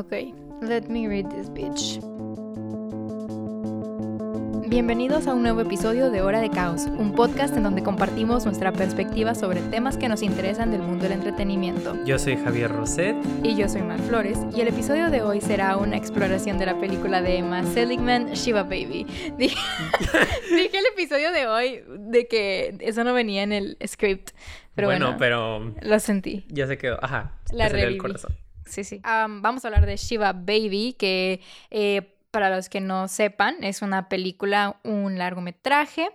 Ok, let me read this bitch. Bienvenidos a un nuevo episodio de Hora de Caos, un podcast en donde compartimos nuestra perspectiva sobre temas que nos interesan del mundo del entretenimiento. Yo soy Javier Roset. Y yo soy Mar Flores, y el episodio de hoy será una exploración de la película de Emma Seligman, Shiva Baby. Dije, dije el episodio de hoy de que eso no venía en el script, pero bueno, pero lo sentí. Ya se quedó, ajá. La salió el reviví. corazón. Sí, sí. Am, vamos a hablar de Shiva Baby, que eh, para los que no sepan, es una película, un largometraje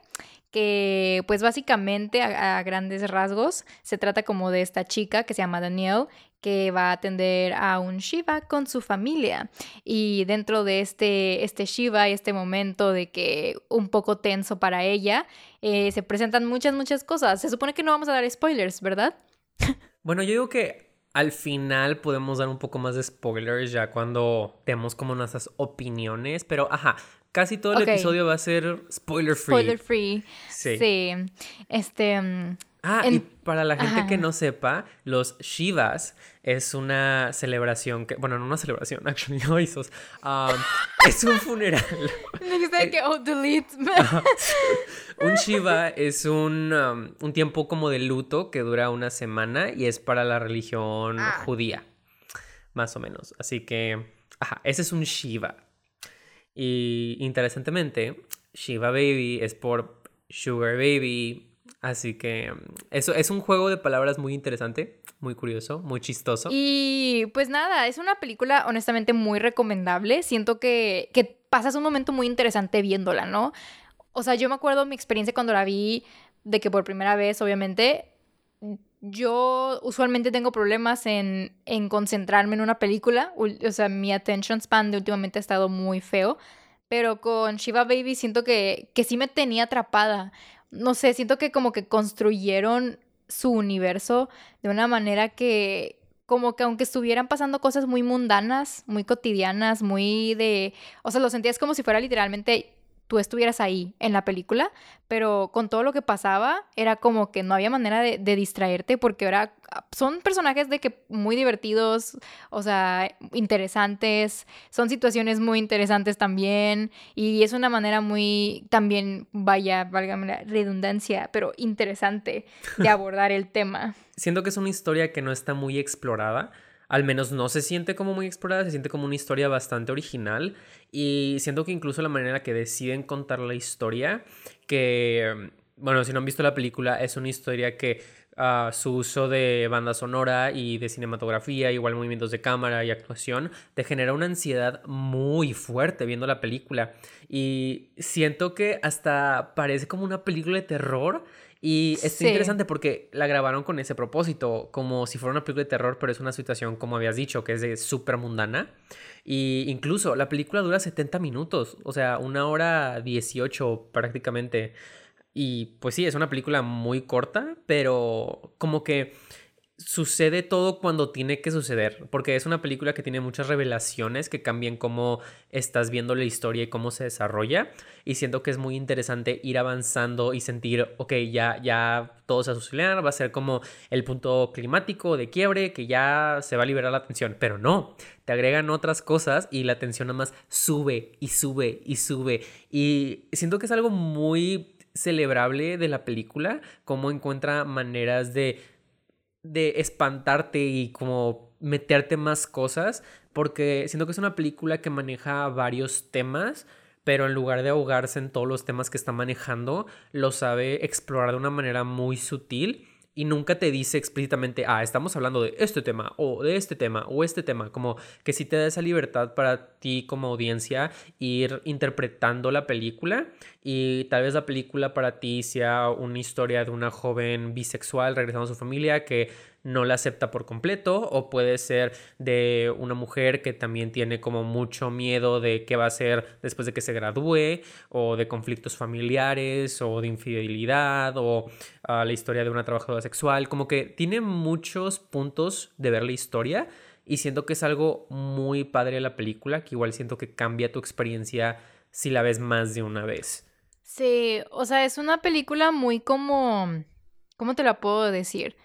que pues básicamente a, a grandes rasgos se trata como de esta chica que se llama Danielle que va a atender a un Shiva con su familia y dentro de este, este Shiva y este momento de que un poco tenso para ella eh, se presentan muchas muchas cosas se supone que no vamos a dar spoilers ¿verdad? Bueno, yo digo que al final podemos dar un poco más de spoilers ya cuando demos como nuestras opiniones, pero ajá, casi todo el episodio va a ser spoiler free. Spoiler free Sí. sí este Ah, y para la gente Ajá. que no sepa, los Shivas es una celebración que, bueno, no una celebración, actually, no hizo. es un funeral. De que, oh, delete. Un Shiva es un, um, un tiempo como de luto que dura una semana y es para la religión Ah. judía, más o menos. Así que, ajá, ese es un Shiva. Y interesantemente, Shiva Baby es por Sugar Baby. Así que um, eso es un juego de palabras muy interesante, muy curioso, muy chistoso. Y pues nada, es una película honestamente muy recomendable. Siento que, que pasas un momento muy interesante viéndola, ¿no? O sea, yo me acuerdo mi experiencia cuando la vi, de que por primera vez, obviamente, yo usualmente tengo problemas en, en concentrarme en una película. Ul- O sea, mi attention span de últimamente ha estado muy feo. Pero con Shiva Baby siento que, que sí me tenía atrapada. No sé, siento que como que construyeron su universo de una manera que como que aunque estuvieran pasando cosas muy mundanas, muy cotidianas, muy de, o sea, lo sentías como si fuera literalmente tú estuvieras ahí en la película, pero con todo lo que pasaba era como que no había manera de, distraerte porque ahora son personajes de que muy divertidos, o sea, interesantes, son situaciones muy interesantes también y es una manera muy también, vaya, válgame la redundancia, pero interesante de abordar el tema. Siento que es una historia que no está muy explorada. Al menos no se siente como muy explorada, se siente como una historia bastante original. Y siento que incluso la manera que deciden contar la historia, que, bueno, si no han visto la película, es una historia que ah, su uso de banda sonora y de cinematografía, igual movimientos de cámara y actuación, te genera una ansiedad muy fuerte viendo la película. Y siento que hasta parece como una película de terror. Y Sí. interesante porque la grabaron con ese propósito, como si fuera una película de terror, pero es una situación, como habías dicho, que es de súper mundana. Y incluso la película dura 70 minutos, o sea, una hora 18 prácticamente. Y pues sí, es una película muy corta, pero como que sucede todo cuando tiene que suceder, porque es una película que tiene muchas revelaciones que cambian cómo estás viendo la historia y cómo se desarrolla, y siento que es muy interesante ir avanzando y sentir, ok, ya, ya todo se va a solucionar, va a ser como el punto climático de quiebre, que ya se va a liberar la tensión, pero no, te agregan otras cosas y la tensión nada más sube y sube y sube, y siento que es algo muy celebrable de la película, cómo encuentra maneras de de espantarte y como meterte más cosas, porque siento que es una película que maneja varios temas, pero en lugar de ahogarse en todos los temas que está manejando, lo sabe explorar de una manera muy sutil y nunca te dice explícitamente, ah, estamos hablando de este tema o de este tema o este tema, como que sí te da esa libertad para ti como audiencia ir interpretando la película y tal vez la película para ti sea una historia de una joven bisexual regresando a su familia que no la acepta por completo o puede ser de una mujer que también tiene como mucho miedo de qué va a hacer después de que se gradúe o de conflictos familiares o de infidelidad o ah, la historia de una trabajadora sexual como que tiene muchos puntos de ver la historia y siento que es algo muy padre la película que igual siento que cambia tu experiencia si la ves más de una vez. Sí, o sea, es una película muy como, ¿cómo te la puedo decir?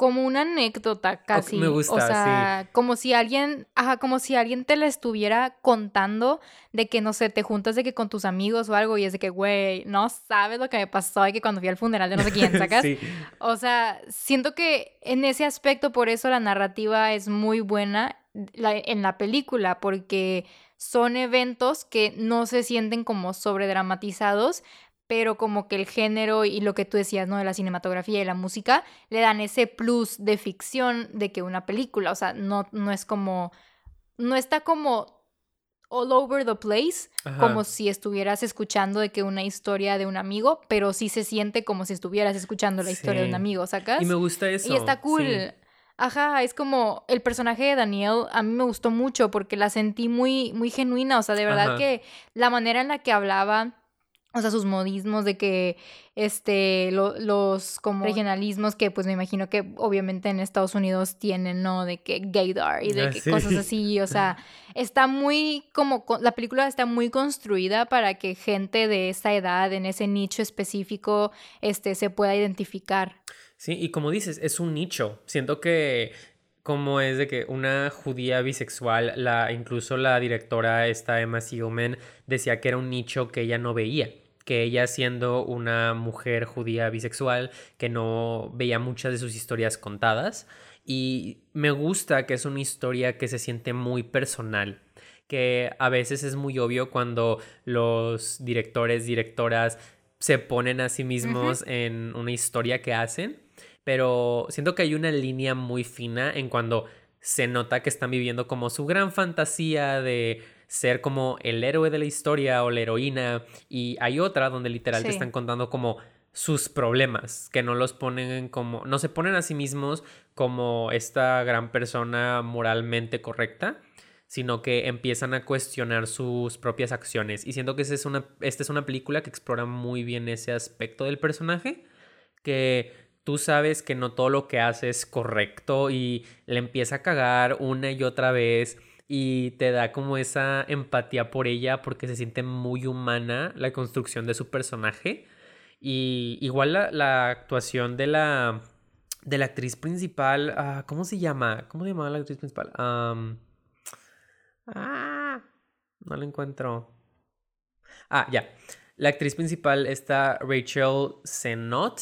Como una anécdota casi. me gusta, o sea, como si alguien, ajá, como si alguien te la estuviera contando de que, no sé, te juntas de que con tus amigos o algo y es de que, güey, no sabes lo que me pasó de que cuando fui al funeral de no sé quién, ¿sacas? sí. O sea, siento que en ese aspecto, por eso la narrativa es muy buena en la película, porque son eventos que no se sienten como sobredramatizados, pero como que el género y lo que tú decías, ¿no? De la cinematografía y la música, le dan ese plus de ficción de que una película, o sea, no, no es como, no está como all over the place, como si estuvieras escuchando de que una historia de un amigo, pero sí se siente como si estuvieras escuchando la historia de un amigo, ¿sacas? Y me gusta eso. Y está cool. Ajá, es como el personaje de Daniel a mí me gustó mucho porque la sentí muy muy genuina, o sea, de verdad que la manera en la que hablaba o sea, sus modismos de que, este, los como regionalismos que pues me imagino que obviamente en Estados Unidos tienen, ¿no? De que gaydar y de ah, que cosas así, o sea, está muy como, la película está muy construida para que gente de esa edad, en ese nicho específico, este, se pueda identificar. Sí, y como dices, es un nicho. Siento que como es de que una judía bisexual, la, incluso la directora esta Emma Siegelman decía que era un nicho que ella no veía que ella siendo una mujer judía bisexual que no veía muchas de sus historias contadas. Y me gusta que es una historia que se siente muy personal que a veces es muy obvio cuando los directores, directoras se ponen a sí mismos en una historia que hacen, pero siento que hay una línea muy fina en cuando se nota que están viviendo como su gran fantasía de ser como el héroe de la historia o la heroína y hay otra donde literal te están contando como sus problemas, que no los ponen como, no se ponen a sí mismos como esta gran persona moralmente correcta, sino que empiezan a cuestionar sus propias acciones. Y siento que esta es una, esta es una película que explora muy bien ese aspecto del personaje, que tú sabes que no todo lo que hace es correcto y le empieza a cagar una y otra vez y te da como esa empatía por ella porque se siente muy humana la construcción de su personaje. Y igual la, actuación de la, de la actriz principal, ah, ¿cómo se llama? ¿Cómo se llama la actriz principal? ah, no la encuentro. Ah, ya. La actriz principal está Rachel Zenot,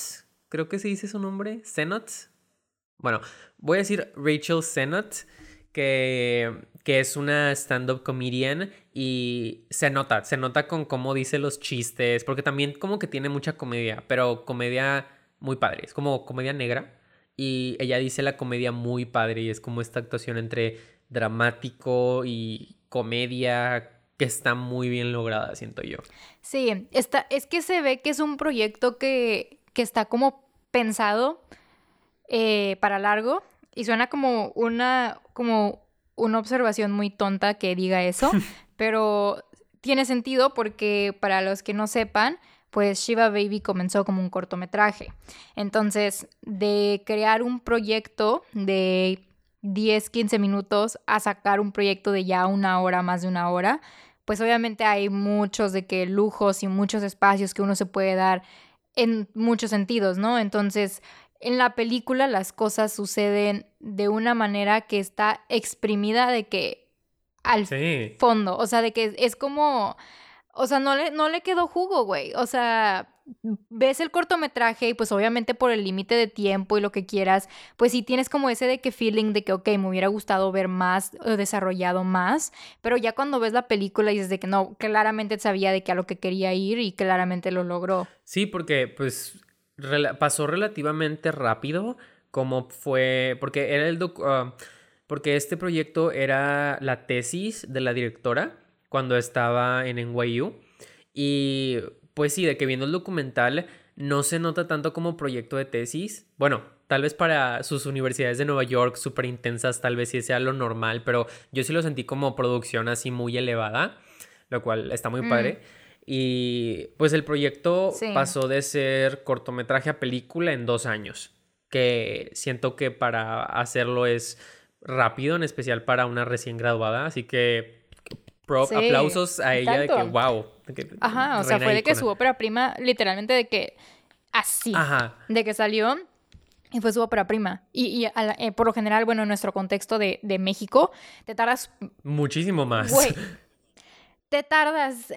creo que se dice su nombre, Zenot. Bueno, voy a decir Rachel Zenot que, que es una stand-up comedian y se nota, se nota con cómo dice los chistes, porque también como que tiene mucha comedia, pero comedia muy padre, es como comedia negra y ella dice la comedia muy padre y es como esta actuación entre dramático y comedia que está muy bien lograda, siento yo. Sí, está, es que se ve que es un proyecto que, que está como pensado eh, para largo y suena como una, como una observación muy tonta que diga eso, pero tiene sentido porque para los que no sepan, pues Shiva Baby comenzó como un cortometraje. Entonces, de crear un proyecto de 10, 15 minutos a sacar un proyecto de ya una hora, más de una hora, pues obviamente hay muchos de que lujos y muchos espacios que uno se puede dar en muchos sentidos, ¿no? Entonces, en la película las cosas suceden de una manera que está exprimida de que al fondo, o sea, de que es como, o sea, no le, no le quedó jugo, güey, o sea, ves el cortometraje y pues obviamente por el límite de tiempo y lo que quieras, pues sí tienes como ese de que feeling de que, ok, me hubiera gustado ver más o desarrollado más, pero ya cuando ves la película y dices de que no, claramente sabía de que a lo que quería ir y claramente lo logró. Sí, porque pues pasó relativamente rápido, como fue, porque era el ah, porque este proyecto era la tesis de la directora cuando estaba en NYU y pues sí, de que viendo el documental no se nota tanto como proyecto de tesis. Bueno, tal vez para sus universidades de Nueva York súper intensas, tal vez sí sea lo normal, pero yo sí lo sentí como producción así muy elevada, lo cual está muy padre. Y pues el proyecto pasó de ser cortometraje a película en dos años, que siento que para hacerlo es rápido, en especial para una recién graduada, así que aplausos a ella de que wow. Ajá, o sea, fue de que su ópera prima, literalmente de que así, Ajá. de que salió Y fue su ópera prima. Y, y la- eh, por lo general, bueno, en nuestro contexto de, de México, te tardas Muchísimo más. Güey, te tardas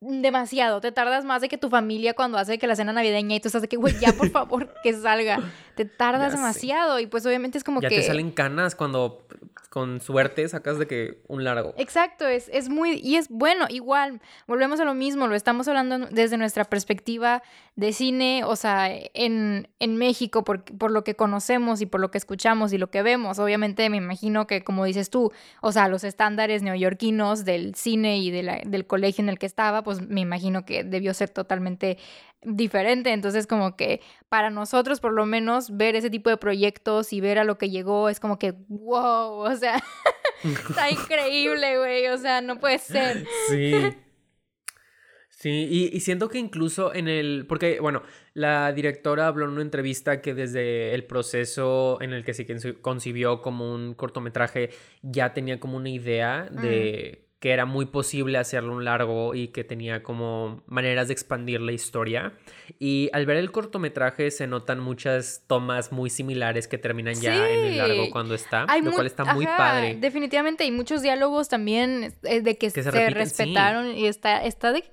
demasiado, te tardas más de que tu familia cuando hace que la cena navideña y tú estás de que, güey, ya por favor que salga. Te tardas Ya sé. demasiado y pues obviamente es como ya que... te salen canas cuando con suerte sacas de que un largo. Exacto, es, es muy, y es bueno, igual, volvemos a lo mismo, lo estamos hablando desde nuestra perspectiva de cine, o sea, en, en México, por, por lo que conocemos y por lo que escuchamos y lo que vemos, obviamente me imagino que, como dices tú, o sea, los estándares neoyorquinos del cine y de la- del colegio en el que estaba, pues me imagino que debió ser totalmente diferente, entonces como que para nosotros por lo menos ver ese tipo de proyectos y ver a lo que llegó es como que wow, o sea, está increíble, güey, o sea, no puede ser. Sí. Sí, y, y siento que incluso en el, porque bueno, la directora habló en una entrevista que desde el proceso en el que se conci- concibió como un cortometraje ya tenía como una idea de que era muy posible hacerlo un largo y que tenía como maneras de expandir la historia. Y al ver el cortometraje se notan muchas tomas muy similares que terminan ya en el largo cuando está, Hay lo cual está muy ajá, padre. Definitivamente, hay muchos diálogos también eh, de que, se se, repiten, sí. respetaron y está, está de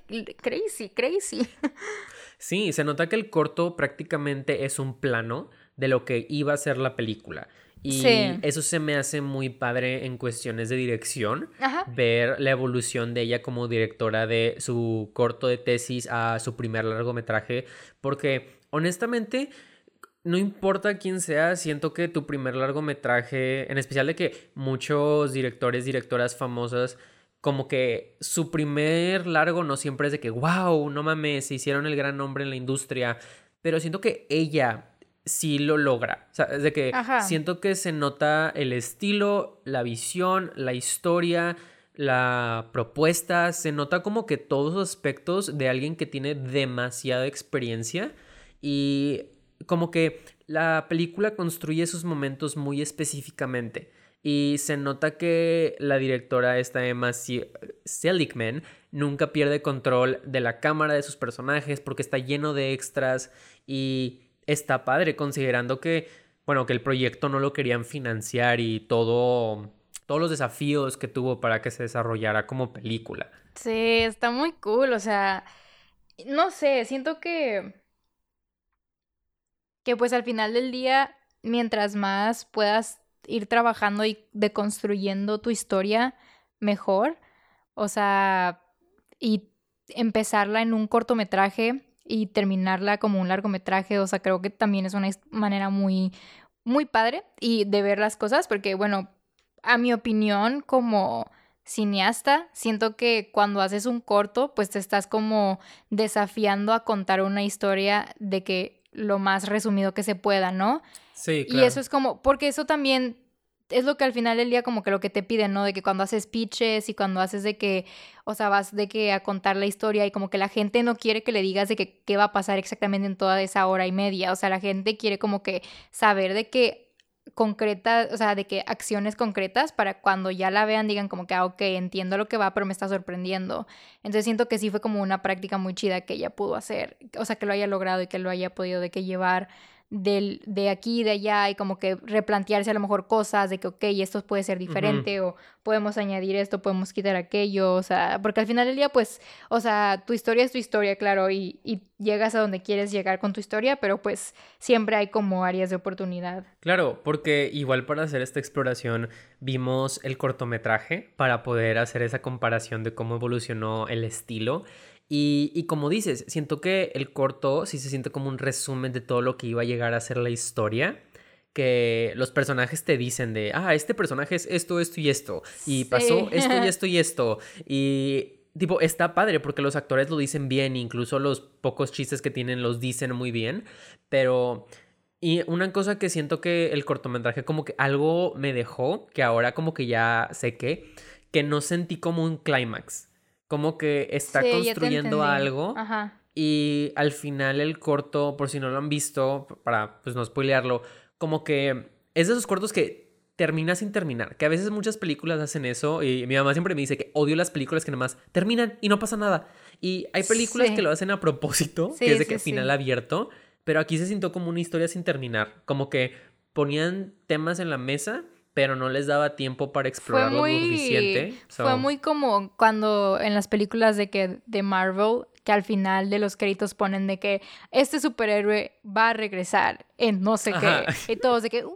crazy, crazy. Sí, se nota que el corto prácticamente es un plano de lo que iba a ser la película. Y Sí. eso se me hace muy padre en cuestiones de dirección. Ajá. Ver la evolución de ella como directora de su corto de tesis a su primer largometraje. Porque honestamente, no importa quién sea, siento que tu primer largometraje, en especial de que muchos directores, directoras famosas, como que su primer largo no siempre es de que, wow, no mames, se hicieron el gran nombre en la industria. Pero siento que ella sí lo logra. O sea, es de que Ajá. siento que se nota el estilo, la visión, la historia, la propuesta. Se nota como que todos los aspectos de alguien que tiene demasiada experiencia. Y como que la película construye esos momentos muy específicamente. Y se nota que la directora, esta Emma Seligman, nunca pierde control de la cámara de sus personajes porque está lleno de extras y está padre considerando que, bueno, que el proyecto no lo querían financiar y todo, todos los desafíos que tuvo para que se desarrollara como película. Sí, está muy cool, o sea, no sé, siento que que pues al final del día, mientras más puedas ir trabajando y deconstruyendo tu historia mejor, o sea, y empezarla en un cortometraje y terminarla como un largometraje, o sea, creo que también es una manera muy muy padre y de ver las cosas porque bueno, a mi opinión como cineasta, siento que cuando haces un corto, pues te estás como desafiando a contar una historia de que lo más resumido que se pueda, ¿no? Sí, Y eso es como, porque eso también es lo que al final del día como que lo que te piden, ¿no? De que cuando haces pitches y cuando haces de que, o sea, vas de que a contar la historia y como que la gente no quiere que le digas de que qué va a pasar exactamente en toda esa hora y media, o sea, la gente quiere como que saber de que concreta, o sea, de que acciones concretas para cuando ya la vean digan como que, ah, ok, entiendo lo que va, pero me está sorprendiendo. Entonces siento que sí fue como una práctica muy chida que ella pudo hacer, o sea, que lo haya logrado y que lo haya podido de que llevar del, de aquí y de allá y como que replantearse a lo mejor cosas de que, ok, esto puede ser diferente o podemos añadir esto, podemos quitar aquello, o sea, porque al final del día, pues, o sea, tu historia es tu historia, claro, y, y llegas a donde quieres llegar con tu historia, pero pues siempre hay como áreas de oportunidad. Claro, porque igual para hacer esta exploración vimos el cortometraje para poder hacer esa comparación de cómo evolucionó el estilo. Y, y como dices, siento que el corto sí se siente como un resumen de todo lo que iba a llegar a ser la historia. Que los personajes te dicen de, ah, este personaje es esto, esto y esto. Y pasó esto y esto y esto. Y tipo, está padre porque los actores lo dicen bien, incluso los pocos chistes que tienen los dicen muy bien. Pero y una cosa que siento que el cortometraje como que algo me dejó, que ahora como que ya sé que, que no sentí como un clímax. Como que está Sí, construyendo algo Ajá. y al final el corto, por si no lo han visto, para pues no spoilearlo, como que es de esos cortos que termina sin terminar. Que a veces muchas películas hacen eso y mi mamá siempre me dice que odio las películas que nomás terminan y no pasa nada. Y hay películas Sí. que lo hacen a propósito, Sí, que es de que final abierto. Pero aquí se sintió como una historia sin terminar, como que ponían temas en la mesa pero no les daba tiempo para explorarlo lo suficiente. Fue muy como cuando en las películas de que de Marvel que al final de los créditos ponen de que este superhéroe va a regresar en no sé qué. Y todos de que, wow.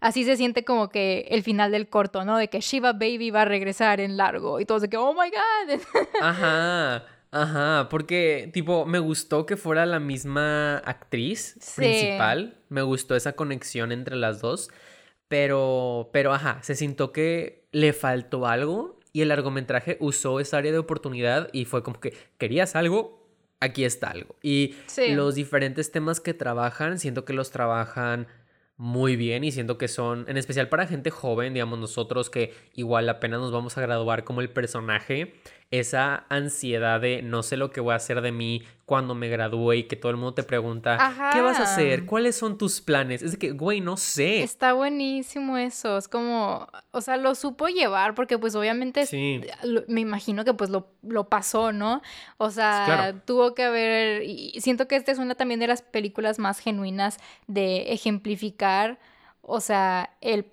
Así se siente como que el final del corto, ¿no? De que Shiva Baby va a regresar en largo. Y todos de que, oh my God. Ajá. Ajá, porque tipo me gustó que fuera la misma actriz principal, me gustó esa conexión entre las dos, pero, pero ajá, se sintió que le faltó algo y el largometraje usó esa área de oportunidad y fue como que querías algo, aquí está algo. Y los diferentes temas que trabajan, siento que los trabajan muy bien y siento que son, en especial para gente joven, digamos nosotros que igual apenas nos vamos a graduar como el personaje, esa ansiedad de no sé lo que voy a hacer de mí cuando me gradúe y que todo el mundo te pregunta, ¿qué vas a hacer? ¿Cuáles son tus planes? Es de que, güey, no sé. Está buenísimo eso, es como, o sea, lo supo llevar porque pues obviamente me imagino que pues lo, lo pasó, ¿no? O sea, tuvo que haber, y siento que esta es una también de las películas más genuinas de ejemplificar, o sea, el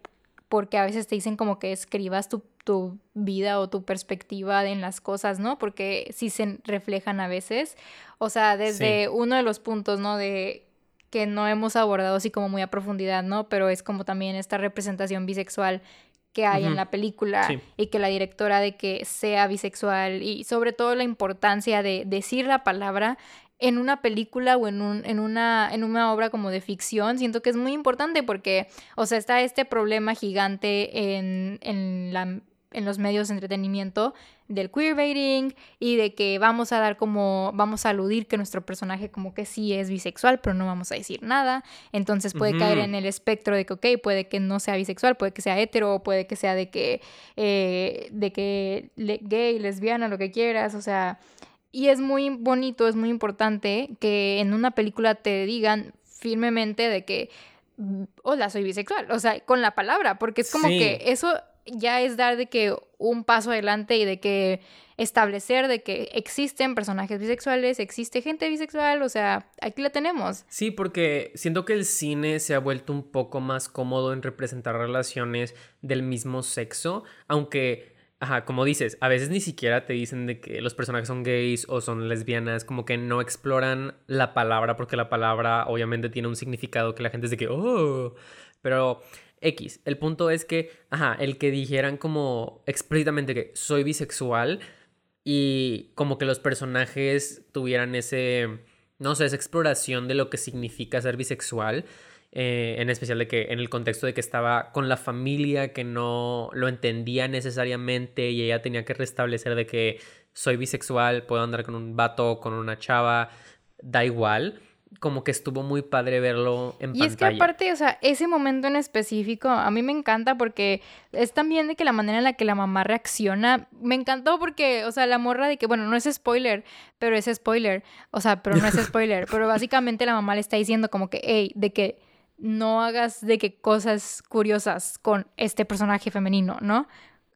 porque a veces te dicen como que escribas tu tu vida o tu perspectiva en las cosas, ¿no? Porque sí se reflejan a veces. O sea, desde uno de los puntos, ¿no? De que no hemos abordado así como muy a profundidad, ¿no? Pero es como también esta representación bisexual que hay en la película y que la directora de que sea bisexual y sobre todo la importancia de decir la palabra en una película o en, un, en, una, en una obra como de ficción, siento que es muy importante porque, o sea, está este problema gigante en, en la en los medios de entretenimiento del queerbaiting y de que vamos a dar como, vamos a aludir que nuestro personaje como que sí es bisexual, pero no vamos a decir nada. Entonces puede caer en el espectro de que, ok, puede que no sea bisexual, puede que sea hetero, puede que sea de que, eh, de que gay, lesbiana, lo que quieras, o sea... Y es muy bonito, es muy importante que en una película te digan firmemente de que, mm, hola, soy bisexual, o sea, con la palabra, porque es como que eso ya es dar de que un paso adelante y de que establecer de que existen personajes bisexuales, existe gente bisexual, o sea, aquí la tenemos. Sí, porque siento que el cine se ha vuelto un poco más cómodo en representar relaciones del mismo sexo, aunque, ajá, como dices, a veces ni siquiera te dicen de que los personajes son gays o son lesbianas, como que no exploran la palabra porque la palabra obviamente tiene un significado que la gente es de que, oh, pero X. El punto es que, ajá, el que dijeran como explícitamente que soy bisexual y como que los personajes tuvieran ese, no sé, esa exploración de lo que significa ser bisexual. Eh, en especial de que en el contexto de que estaba con la familia que no lo entendía necesariamente y ella tenía que restablecer de que soy bisexual, puedo andar con un vato, con una chava, da igual como que estuvo muy padre verlo en pantalla. Y es que aparte, o sea, ese momento en específico a mí me encanta porque es también de que la manera en la que la mamá reacciona, me encantó porque, o sea, la morra de que, bueno, no es spoiler, pero es spoiler, o sea, pero no es spoiler, pero básicamente la mamá le está diciendo como que, hey, de que no hagas de que cosas curiosas con este personaje femenino, ¿no?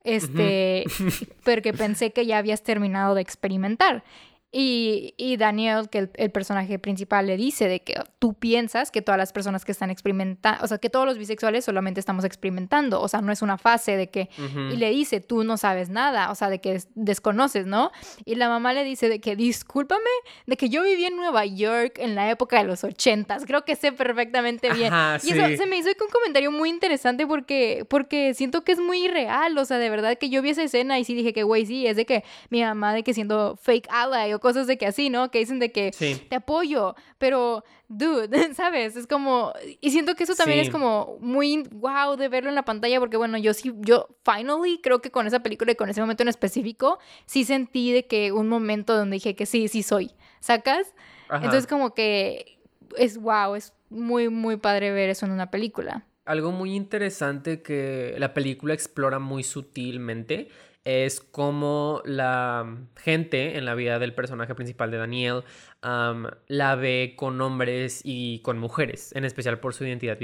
Este, porque pensé que ya habías terminado de experimentar. Y, y, Daniel, que el, personaje principal, le dice de que tú piensas que todas las personas que están experimentando, o sea, que todos los bisexuales solamente estamos experimentando, o sea, no es una fase de que, y le dice, tú no sabes nada, o sea, de que desconoces, ¿no? Y la mamá le dice de que, discúlpame, de que yo viví en Nueva York en la época de los ochentas, creo que sé perfectamente bien. y eso se me hizo un comentario muy interesante porque, porque siento que es muy real, o sea, de verdad que yo vi esa escena y sí dije que, güey, sí, es de que mi mamá de que siendo fake ally cosas de que así, ¿no? Que dicen de que te apoyo, pero, dude, ¿sabes? Es como, y siento que eso también es como muy wow de verlo en la pantalla, porque bueno, yo sí, yo finally creo que con esa película y con ese momento en específico, sí sentí de que un momento donde dije que sí, sí soy, ¿sacas? Entonces como que es wow, es muy, muy padre ver eso en una película. Algo muy interesante que la película explora muy sutilmente es como la gente en la vida del personaje principal de Daniel la ve con hombres y con mujeres, en especial por su identidad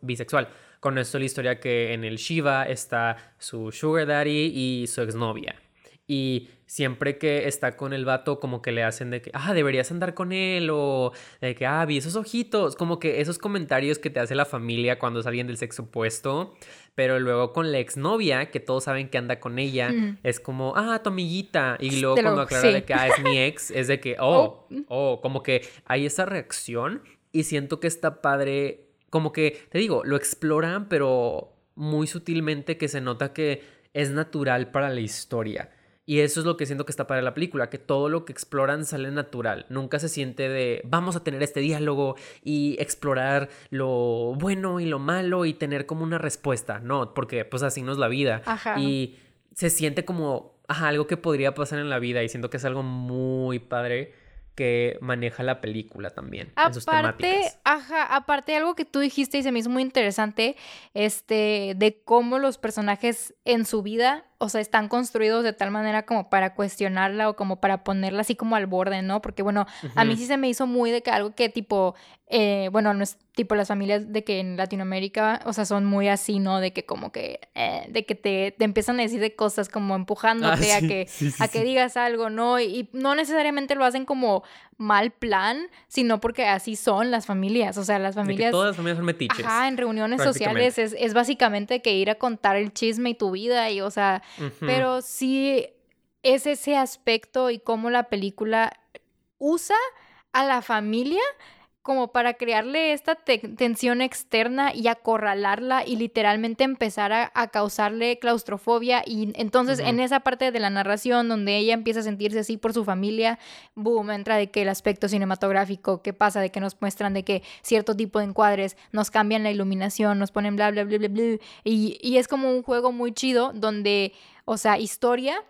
bisexual. Con esto la historia que en el Shiva está su sugar daddy y su exnovia. Y siempre que está con el vato, como que le hacen de que, ah, deberías andar con él, o de que, ah, vi esos ojitos, como que esos comentarios que te hace la familia cuando es alguien del sexo opuesto, pero luego con la exnovia, que todos saben que anda con ella, es como, ah, tu amiguita, y luego cuando aclara de que, ah, es mi ex, es de que, oh, oh, oh, como que hay esa reacción, y siento que está padre, como que, te digo, lo exploran, pero muy sutilmente que se nota que es natural para la historia. Y eso es lo que siento que está para la película, que todo lo que exploran sale natural. Nunca se siente de vamos a tener este diálogo y explorar lo bueno y lo malo y tener como una respuesta. No, porque pues así no es la vida. Y se siente como algo que podría pasar en la vida y siento que es algo muy padre que maneja la película también. Aparte, en sus temáticas. ajá, aparte algo que tú dijiste y se me hizo muy interesante, este, de cómo los personajes en su vida o sea, están construidos de tal manera como para cuestionarla o como para ponerla así como al borde, ¿no? Porque bueno, a mí sí se me hizo muy de que algo que tipo, eh, bueno, no es tipo las familias de que en Latinoamérica, o sea, son muy así, ¿no? De que como que, eh, de que te, te, empiezan a decir de cosas como empujándote ah, a, que, a que digas algo, ¿no? Y, no necesariamente lo hacen como mal plan, sino porque así son las familias, o sea, las familias... todas las familias son metiches. Ajá, en reuniones sociales es, es básicamente que ir a contar el chisme y tu vida y, o sea, pero sí es ese aspecto y cómo la película usa a la familia como para crearle esta tensión externa y acorralarla y literalmente empezar a, causarle claustrofobia y entonces en esa parte de la narración donde ella empieza a sentirse así por su familia, boom, entra de que el aspecto cinematográfico, qué pasa, de que nos muestran de que cierto tipo de encuadres nos cambian la iluminación, nos ponen bla, bla, bla, bla, bla, y, y es como un juego muy chido donde, o sea, historia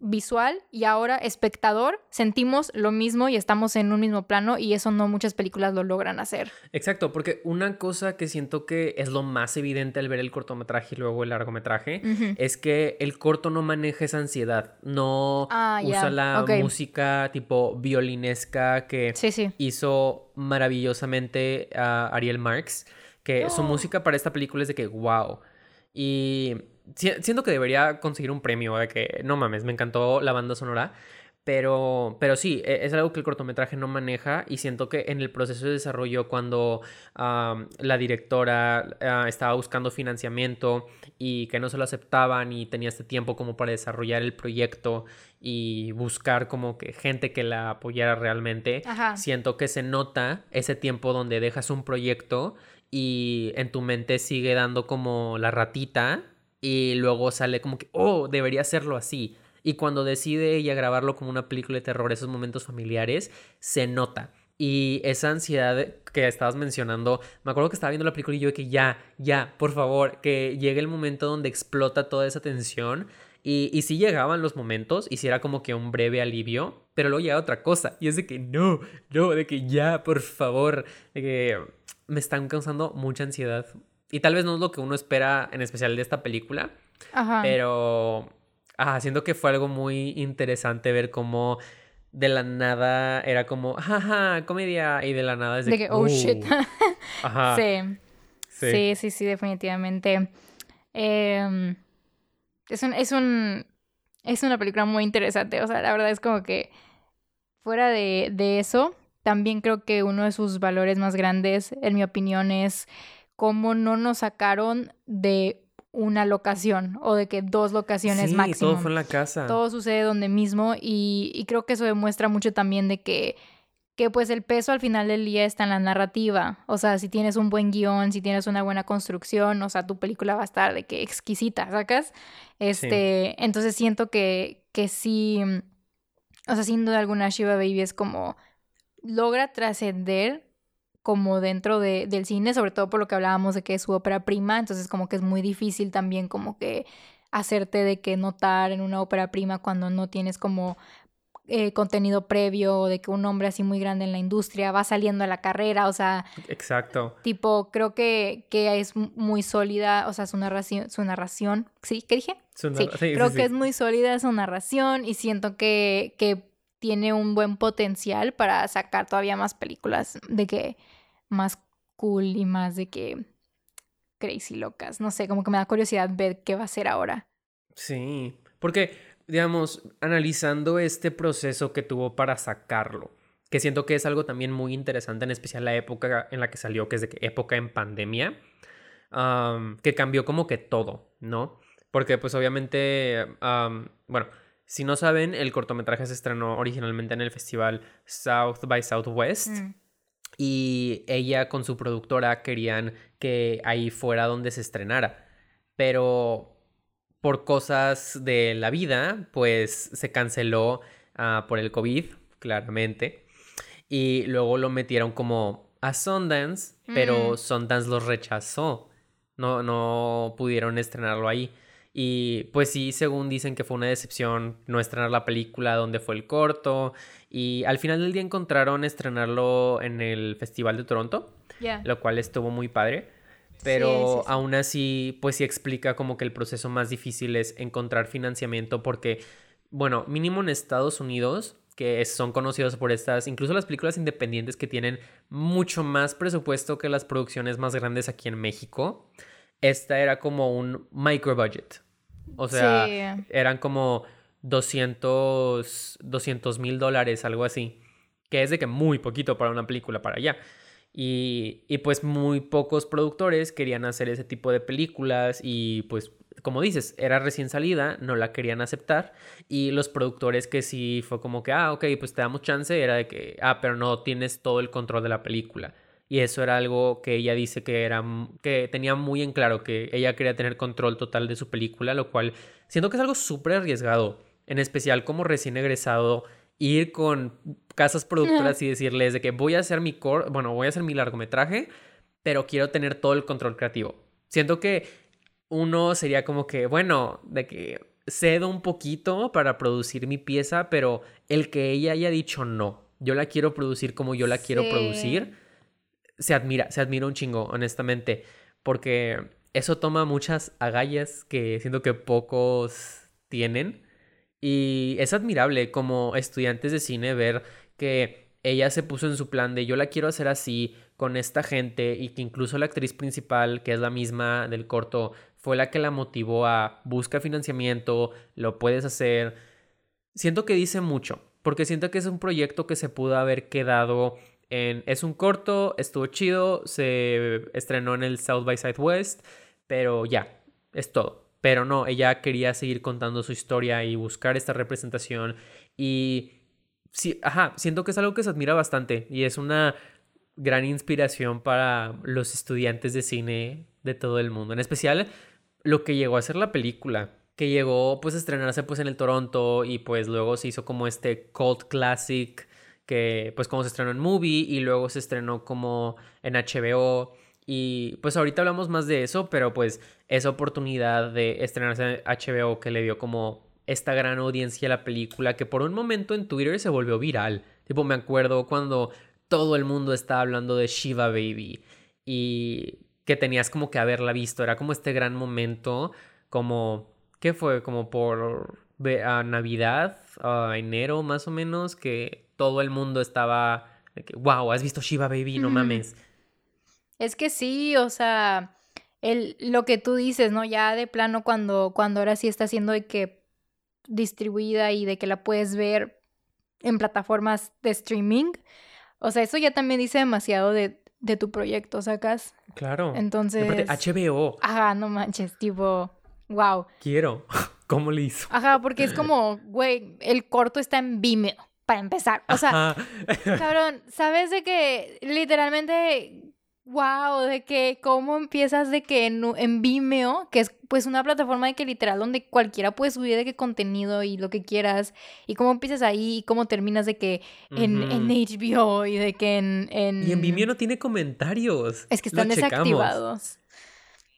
visual y ahora espectador sentimos lo mismo y estamos en un mismo plano y eso no muchas películas lo logran hacer. Exacto, porque una cosa que siento que es lo más evidente al ver el cortometraje y luego el largometraje es que el corto no maneja esa ansiedad, no ah, usa la música tipo violinesca que hizo maravillosamente a Ariel Marx, que su música para esta película es de que wow. Y siento que debería conseguir un premio, de que no mames, me encantó la banda sonora. Pero, pero sí, e, es algo que el cortometraje no maneja y siento que en el proceso de desarrollo cuando la directora ah, estaba buscando financiamiento y que no se lo aceptaban y tenía este tiempo como para desarrollar el proyecto y buscar como que gente que la apoyara realmente, siento que se nota ese tiempo donde dejas un proyecto y en tu mente sigue dando como la ratita y luego sale como que, oh, debería hacerlo así. Y cuando decide ella grabarlo como una película de terror, esos momentos familiares, se nota. Y esa ansiedad que estabas mencionando, me acuerdo que estaba viendo la película y yo de que ya, ya, por favor, que llegue el momento donde explota toda esa tensión. Y, y sí llegaban los momentos, y sí era como que un breve alivio, pero luego llega otra cosa. Y es de que no, no, de que ya, por favor, de que me están causando mucha ansiedad y tal vez no es lo que uno espera, en especial de esta película. Ajá. Pero. Ajá, siento que fue algo muy interesante ver cómo de la nada era como, jaja, comedia. Y de la nada es de, que, oh, shit. Ajá. Sí. sí. sí. Sí, definitivamente. Em, es un, es un. Es una película muy interesante. O sea, la verdad es como que. Fuera de, de eso, también creo que uno de sus valores más grandes, en mi opinión, es cómo no nos sacaron de una locación o de que dos locaciones sí, máximo. Todo fue en la casa. Todo sucede donde mismo y, creo que eso demuestra mucho también de que, que pues el peso al final del día está en la narrativa. O sea, si tienes un buen guion, si tienes una buena construcción, o sea, tu película va a estar de que exquisita, ¿sacas? Este, entonces siento que, que sí, o sea, sin duda alguna Shiva Baby es como logra trascender como dentro de, del cine, sobre todo por lo que hablábamos de que es su ópera prima, entonces como que es muy difícil también como que hacerte de que notar en una ópera prima cuando no tienes como eh, contenido previo de que un hombre así muy grande en la industria va saliendo a la carrera, o sea... Exacto. Tipo, creo que, que es muy sólida, o sea, su narración, su narración, ¿sí? ¿Qué dije? sí, creo que es muy sólida su narración y siento que, que tiene un buen potencial para sacar todavía más películas de que más cool y más de que crazy locas. No sé, como que me da curiosidad ver qué va a ser ahora. Sí, porque digamos, analizando este proceso que tuvo para sacarlo, que siento que es algo también muy interesante, en especial la época en la que salió, que es de época en pandemia, que cambió como que todo, ¿no? Porque pues obviamente, bueno, si no saben, el cortometraje se estrenó originalmente en el festival South by Southwest. Mm. Y ella con su productora querían que ahí fuera donde se estrenara. Pero por cosas de la vida, pues se canceló ah, por el COVID, claramente. Y luego lo metieron como a Sundance, pero mm. Sundance los rechazó. No, no pudieron estrenarlo ahí. Y pues sí, según dicen que fue una decepción no estrenar la película donde fue el corto. Y al final del día encontraron estrenarlo en el Festival de Toronto, lo cual estuvo muy padre. Pero aún así, pues sí explica como que el proceso más difícil es encontrar financiamiento porque, bueno, mínimo en Estados Unidos, que son conocidos por estas, incluso las películas independientes que tienen mucho más presupuesto que las producciones más grandes aquí en México, esta era como un micro budget. O sea, eran como 200 mil dólares, algo así. Que es de que muy poquito para una película para allá. Y, y, pues muy pocos productores querían hacer ese tipo de películas y pues como dices, era recién salida, no la querían aceptar y los productores que sí fue como que, ah, ok, pues te damos chance, era de que, ah, pero no tienes todo el control de la película. Y eso era algo que ella dice que era que tenía muy en claro que ella quería tener control total de su película, lo cual siento que es algo súper arriesgado, en especial como recién egresado ir con casas productoras y decirles de que voy a hacer mi cor bueno, voy a hacer mi largometraje, pero quiero tener todo el control creativo. Siento que uno sería como que, bueno, de que cedo un poquito para producir mi pieza, pero el que ella haya dicho no, yo la quiero producir como yo la quiero producir se admira, se admira un chingo, honestamente, porque eso toma muchas agallas que siento que pocos tienen. Y es admirable como estudiantes de cine ver que ella se puso en su plan de yo la quiero hacer así con esta gente y que incluso la actriz principal, que es la misma del corto, fue la que la motivó a buscar financiamiento, lo puedes hacer. Siento que dice mucho, porque siento que es un proyecto que se pudo haber quedado es un corto, estuvo chido, se estrenó en el South by Southwest, pero ya, es todo. Pero no, ella quería seguir contando su historia y buscar esta representación. Y sí, ajá, siento que es algo que se admira bastante y es una gran inspiración para los estudiantes de cine de todo el mundo. En especial lo que llegó a ser la película, que llegó pues a estrenarse pues en el Toronto y pues luego se hizo como este cult classic que pues como se estrenó en Movie y luego se estrenó como en HBO y pues ahorita hablamos más de eso, pero pues esa oportunidad de estrenarse en HBO que le dio como esta gran audiencia a la película que por un momento en Twitter se volvió viral. Tipo, me acuerdo cuando todo el mundo estaba hablando de Shiva Baby y que tenías como que haberla visto. Era como este gran momento, como, ¿qué fue? Como por a Navidad, a enero más o menos, que todo el mundo estaba de que, wow, has visto Shiva Baby, no mames. Es que sí, o sea, el, lo que tú dices, ¿no? Ya de plano cuando, cuando ahora sí está siendo de que distribuida y de que la puedes ver en plataformas de streaming. O sea, eso ya también dice demasiado de, de tu proyecto, ¿sacas? Claro. Entonces. HBO. Ajá, no manches, tipo, wow. Quiero. ¿Cómo le hizo? Ajá, porque es como, güey, el corto está en Vimeo para empezar. O sea, cabrón, ¿sabes de que literalmente, wow, de que cómo empiezas de que en, Vimeo, que es pues una plataforma de que literal donde cualquiera puede subir de qué contenido y lo que quieras, y cómo empiezas ahí y cómo terminas de que en, en HBO y de que en, en... Y en Vimeo no tiene comentarios. Es que están desactivados.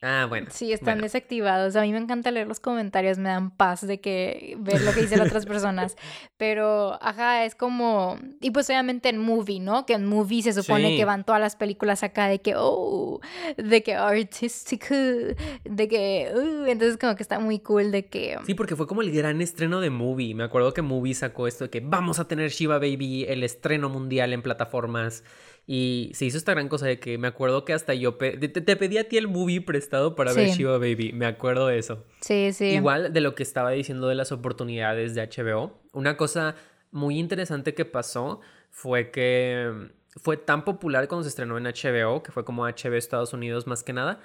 Ah, bueno. Sí, están desactivados. A mí me encanta leer los comentarios, me dan paz de que ver lo que dicen otras personas. Pero, ajá, es como. Y pues obviamente en movie, ¿no? Que en movie se supone que van todas las películas acá de que, oh, de que artistic, de que, uh, entonces como que está muy cool de que. Sí, porque fue como el gran estreno de movie. Me acuerdo que movie sacó esto de que vamos a tener Shiva Baby, el estreno mundial en plataformas. Y se hizo esta gran cosa de que me acuerdo que hasta yo te, te, pedí a ti el movie prestado para ver Shiva Baby. Me acuerdo de eso. Sí, sí. Igual de lo que estaba diciendo de las oportunidades de HBO. Una cosa muy interesante que pasó fue que fue tan popular cuando se estrenó en HBO, que fue como HBO Estados Unidos más que nada.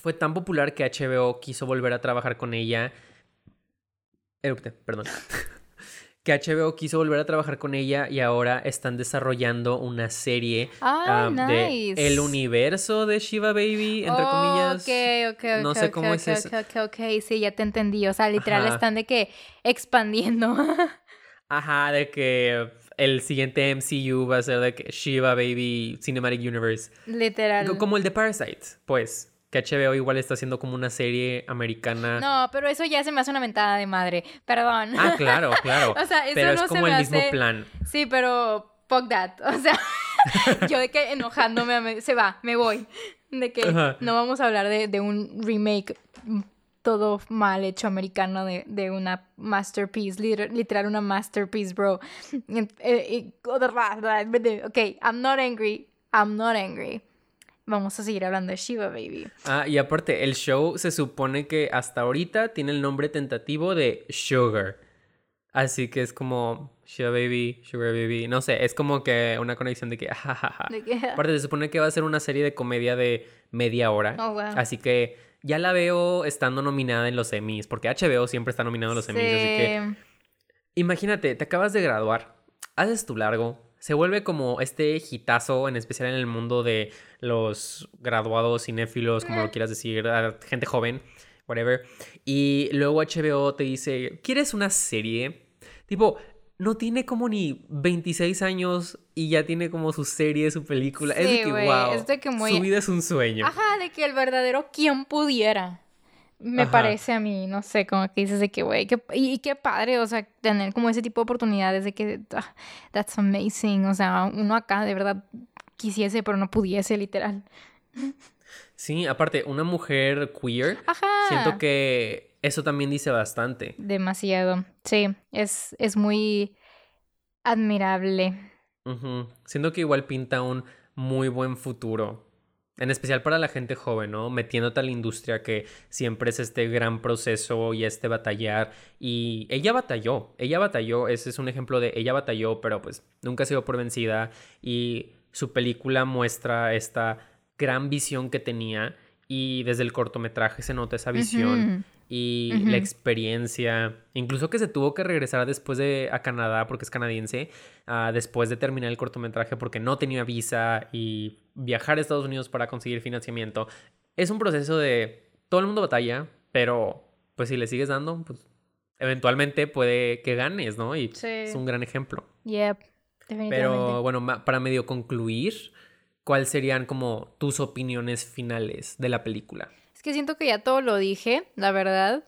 fue tan popular que HBO quiso volver a trabajar con ella. Erupte, perdón. que HBO quiso volver a trabajar con ella y ahora están desarrollando una serie de el universo de Shiva Baby, entre comillas. Ok, ok, ok. No sé cómo es eso. Ok, ok, sí, ya te entendí. O sea, literal están de que expandiendo. Ajá, de que el siguiente MCU va a ser de que Shiva Baby Cinematic Universe. Literal. Como el de Parasite, pues que HBO igual está haciendo como una serie americana. No, pero eso ya se me hace una mentada de madre. Perdón. Ah, claro, claro. o sea, eso pero no es como el mismo plan. Sí, pero fuck that. O sea, yo de que enojándome se va, me voy. De que no vamos a hablar de, de, un remake todo mal hecho americano de, de una masterpiece, literal una masterpiece, bro. Ok, I'm not angry. I'm not angry vamos a seguir hablando de Shiva Baby. Ah, y aparte, el show se supone que hasta ahorita tiene el nombre tentativo de Sugar. Así que es como Shiva Baby, Sugar Baby. No sé, es como que una conexión de que. Aparte, se supone que va a ser una serie de comedia de media hora. Oh, wow. Así que ya la veo estando nominada en los Emmys, porque HBO siempre está nominado en los Emmys. Así que. Imagínate, te acabas de graduar, haces tu largo, se vuelve como este hitazo, en especial en el mundo de los graduados cinéfilos, como lo quieras decir, gente joven, whatever. Y luego HBO te dice, ¿quieres una serie? Tipo, no tiene como ni 26 años y ya tiene como su serie, su película. es de que, wow, es de que muy... su vida es un sueño. Ajá, de que el verdadero quien pudiera me parece a mí, no sé, como que dices de que, güey, y, qué padre, o sea, tener como ese tipo de oportunidades de que, ah, that's amazing, o sea, uno acá de verdad quisiese, pero no pudiese, literal. Sí, aparte, una mujer queer, siento que eso también dice bastante. Demasiado, sí, es, es muy admirable. Siento que igual pinta un muy buen futuro en especial para la gente joven, ¿no? Metiéndote a la industria que siempre es este gran proceso y este batallar. Y ella batalló, ella batalló, ese es un ejemplo de ella batalló, pero pues nunca ha sido por vencida. Y su película muestra esta gran visión que tenía y desde el cortometraje se nota esa visión y la experiencia, incluso que se tuvo que regresar después de a Canadá porque es canadiense, uh, después de terminar el cortometraje porque no tenía visa y viajar a Estados Unidos para conseguir financiamiento. Es un proceso de todo el mundo batalla, pero pues si le sigues dando, pues eventualmente puede que ganes, ¿no? Y es un gran ejemplo. Yep, definitivamente. Pero bueno, para medio concluir, ¿cuáles serían como tus opiniones finales de la película? Que siento que ya todo lo dije, la verdad.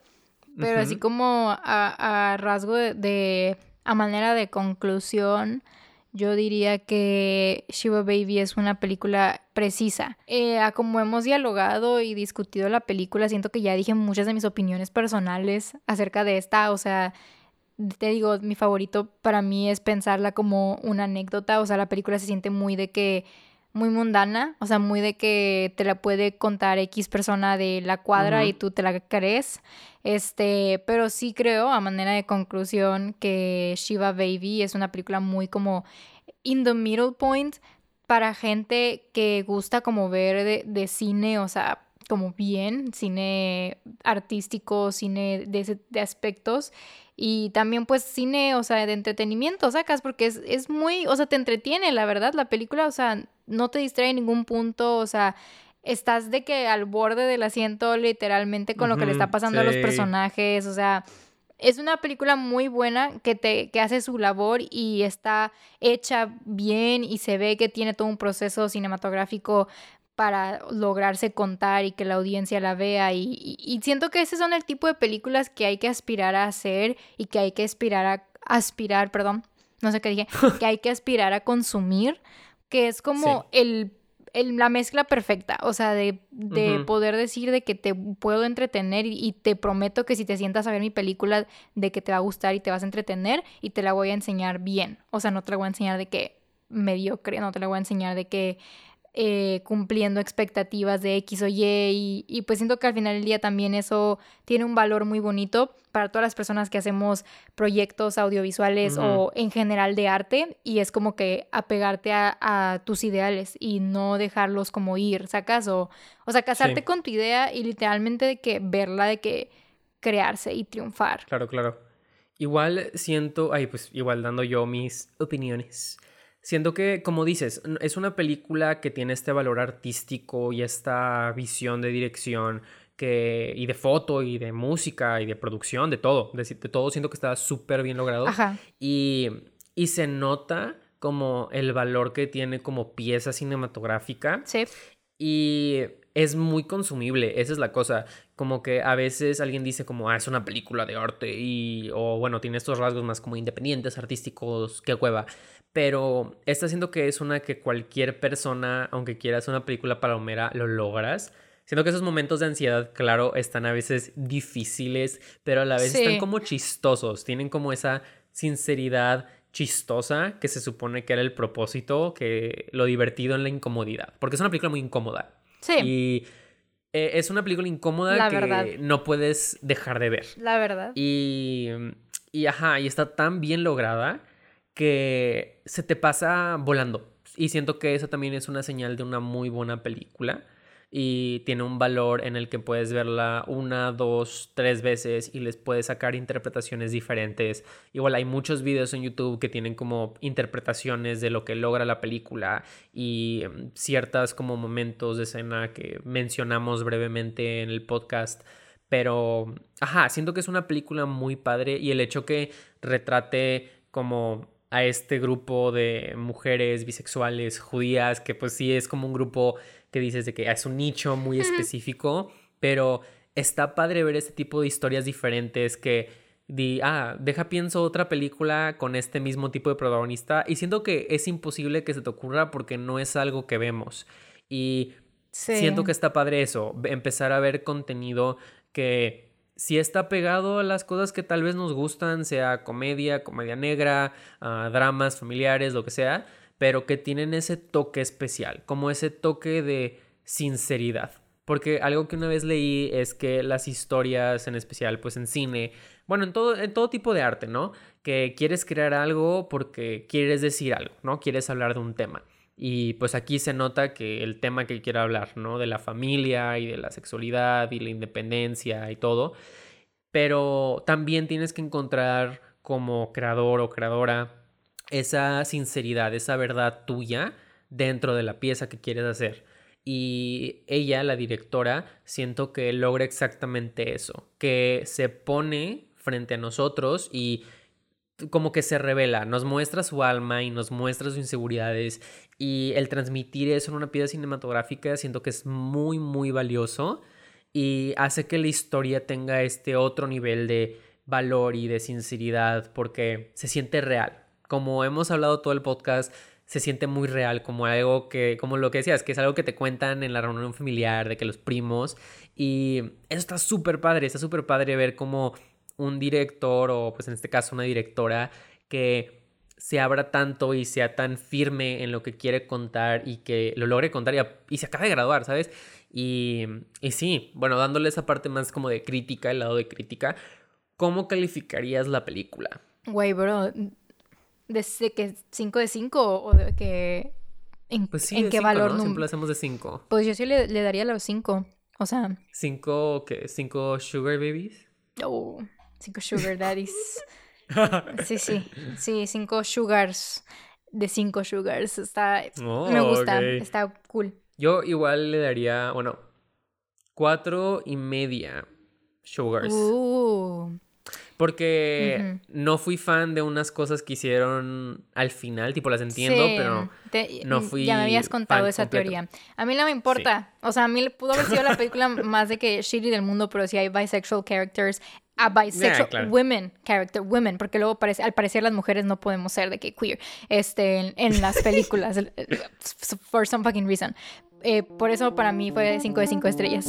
Pero así como a, rasgo de, a manera de conclusión, yo diría que Shiva Baby es una película precisa. Eh, como hemos dialogado y discutido la película, siento que ya dije muchas de mis opiniones personales acerca de esta. O sea, te digo, mi favorito para mí es pensarla como una anécdota. O sea, la película se siente muy de que muy mundana, o sea, muy de que te la puede contar X persona de la cuadra y tú te la crees. Este, pero sí creo, a manera de conclusión, que Shiva Baby es una película muy como in the middle point para gente que gusta como ver de, cine, o sea, como bien, cine artístico, cine de, de aspectos y también pues cine, o sea, de entretenimiento, sacas, porque es, es muy, o sea, te entretiene, la verdad, la película, o sea, no te distrae en ningún punto, o sea, estás de que al borde del asiento literalmente con lo que le está pasando a los personajes, o sea, es una película muy buena que te que hace su labor y está hecha bien y se ve que tiene todo un proceso cinematográfico para lograrse contar y que la audiencia la vea. Y, siento que ese son el tipo de películas que hay que aspirar a hacer y que hay que aspirar a aspirar, perdón, no sé qué dije, que hay que aspirar a consumir, que es como el, la mezcla perfecta, o sea, de, poder decir de que te puedo entretener y, y, te prometo que si te sientas a ver mi película, de que te va a gustar y te vas a entretener y te la voy a enseñar bien, o sea, no te la voy a enseñar de que mediocre, no te la voy a enseñar de que eh, cumpliendo expectativas de X o Y y, pues siento que al final del día también eso tiene un valor muy bonito para todas las personas que hacemos proyectos audiovisuales o en general de arte y es como que apegarte a, tus ideales y no dejarlos como ir, ¿sacas? O, o sea, casarte con tu idea y literalmente de que verla, de que crearse y triunfar. Claro, claro. Igual siento, ay, pues igual dando yo mis opiniones. Siento que, como dices, es una película que tiene este valor artístico y esta visión de dirección que, y de foto y de música y de producción, de todo, de, todo siento que está súper bien logrado. Y, y se nota como el valor que tiene como pieza cinematográfica. Sí. Y es muy consumible, esa es la cosa. Como que a veces alguien dice como, ah, es una película de arte y, o bueno, tiene estos rasgos más como independientes, artísticos, qué cueva pero está haciendo que es una que cualquier persona, aunque quieras una película palomera, lo logras. Siento que esos momentos de ansiedad, claro, están a veces difíciles, pero a la vez están como chistosos, tienen como esa sinceridad chistosa que se supone que era el propósito, que lo divertido en la incomodidad, porque es una película muy incómoda. Sí. Y eh, es una película incómoda que no puedes dejar de ver. La verdad. Y, y ajá, y está tan bien lograda que se te pasa volando. Y siento que eso también es una señal de una muy buena película. Y tiene un valor en el que puedes verla una, dos, tres veces y les puedes sacar interpretaciones diferentes. Igual hay muchos videos en YouTube que tienen como interpretaciones de lo que logra la película y mm, ciertas como momentos de escena que mencionamos brevemente en el podcast. Pero, ajá, siento que es una película muy padre y el hecho que retrate como a este grupo de mujeres bisexuales judías, que pues sí es como un grupo que dices de que es un nicho muy específico, pero está padre ver este tipo de historias diferentes que di, ah, deja pienso otra película con este mismo tipo de protagonista y siento que es imposible que se te ocurra porque no es algo que vemos. Y siento que está padre eso, empezar a ver contenido que si está pegado a las cosas que tal vez nos gustan, sea comedia, comedia negra, ah, dramas familiares, lo que sea, pero que tienen ese toque especial, como ese toque de sinceridad. Porque algo que una vez leí es que las historias, en especial pues en cine, bueno, en todo, en todo tipo de arte, ¿no? Que quieres crear algo porque quieres decir algo, ¿no? Quieres hablar de un tema. Y pues aquí se nota que el tema que quiere hablar, ¿no? De la familia y de la sexualidad y la independencia y todo. Pero también tienes que encontrar como creador o creadora esa sinceridad, esa verdad tuya dentro de la pieza que quieres hacer. Y ella, la directora, siento que logra exactamente eso, que se pone frente a nosotros y como que se revela, nos muestra su alma y nos muestra sus inseguridades y el transmitir eso en una pieza cinematográfica siento que es muy muy valioso y hace que la historia tenga este otro nivel de valor y de sinceridad porque se siente real. Como hemos hablado todo el podcast, se siente muy real, como algo que, como lo que decías, que es algo que te cuentan en la reunión familiar, de que los primos, y eso está súper padre, está súper padre ver cómo un director o pues en este caso una directora que se abra tanto y sea tan firme en lo que quiere contar y que lo logre contar y, se acaba de graduar, ¿sabes? Y, y, sí, bueno, dándole esa parte más como de crítica, el lado de crítica, ¿cómo calificarías la película? Güey, bro, ¿desde que 5 de 5 o de que... ¿En, pues sí, ¿en qué valor? ¿no? Siempre lo hacemos de 5. Pues yo sí le, le daría los 5, o sea... ¿5 qué? ¿5 sugar babies? Oh... Cinco sugar daddies. Sí, sí. Sí, cinco sugars. De cinco sugars. Está. Oh, me gusta. Está cool. Yo igual le daría, bueno, cuatro y media sugars. Uh. Porque no fui fan de unas cosas que hicieron al final, tipo las entiendo, pero no fui. Ya me habías contado esa teoría. A mí no me importa. O sea, a mí pudo haber sido la película más de que shitty del mundo, pero si hay bisexual characters, a bisexual women character, women, porque luego parece, al parecer las mujeres no podemos ser de que queer este, en, las películas, for some fucking reason. Eh, por eso para mí fue 5 de 5 estrellas.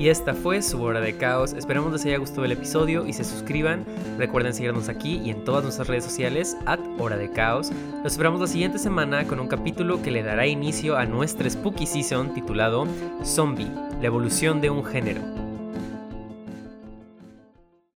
Y esta fue su hora de caos. Esperamos les haya gustado el episodio y se suscriban. Recuerden seguirnos aquí y en todas nuestras redes sociales, at hora de caos. Los esperamos la siguiente semana con un capítulo que le dará inicio a nuestra spooky season titulado Zombie, la evolución de un género.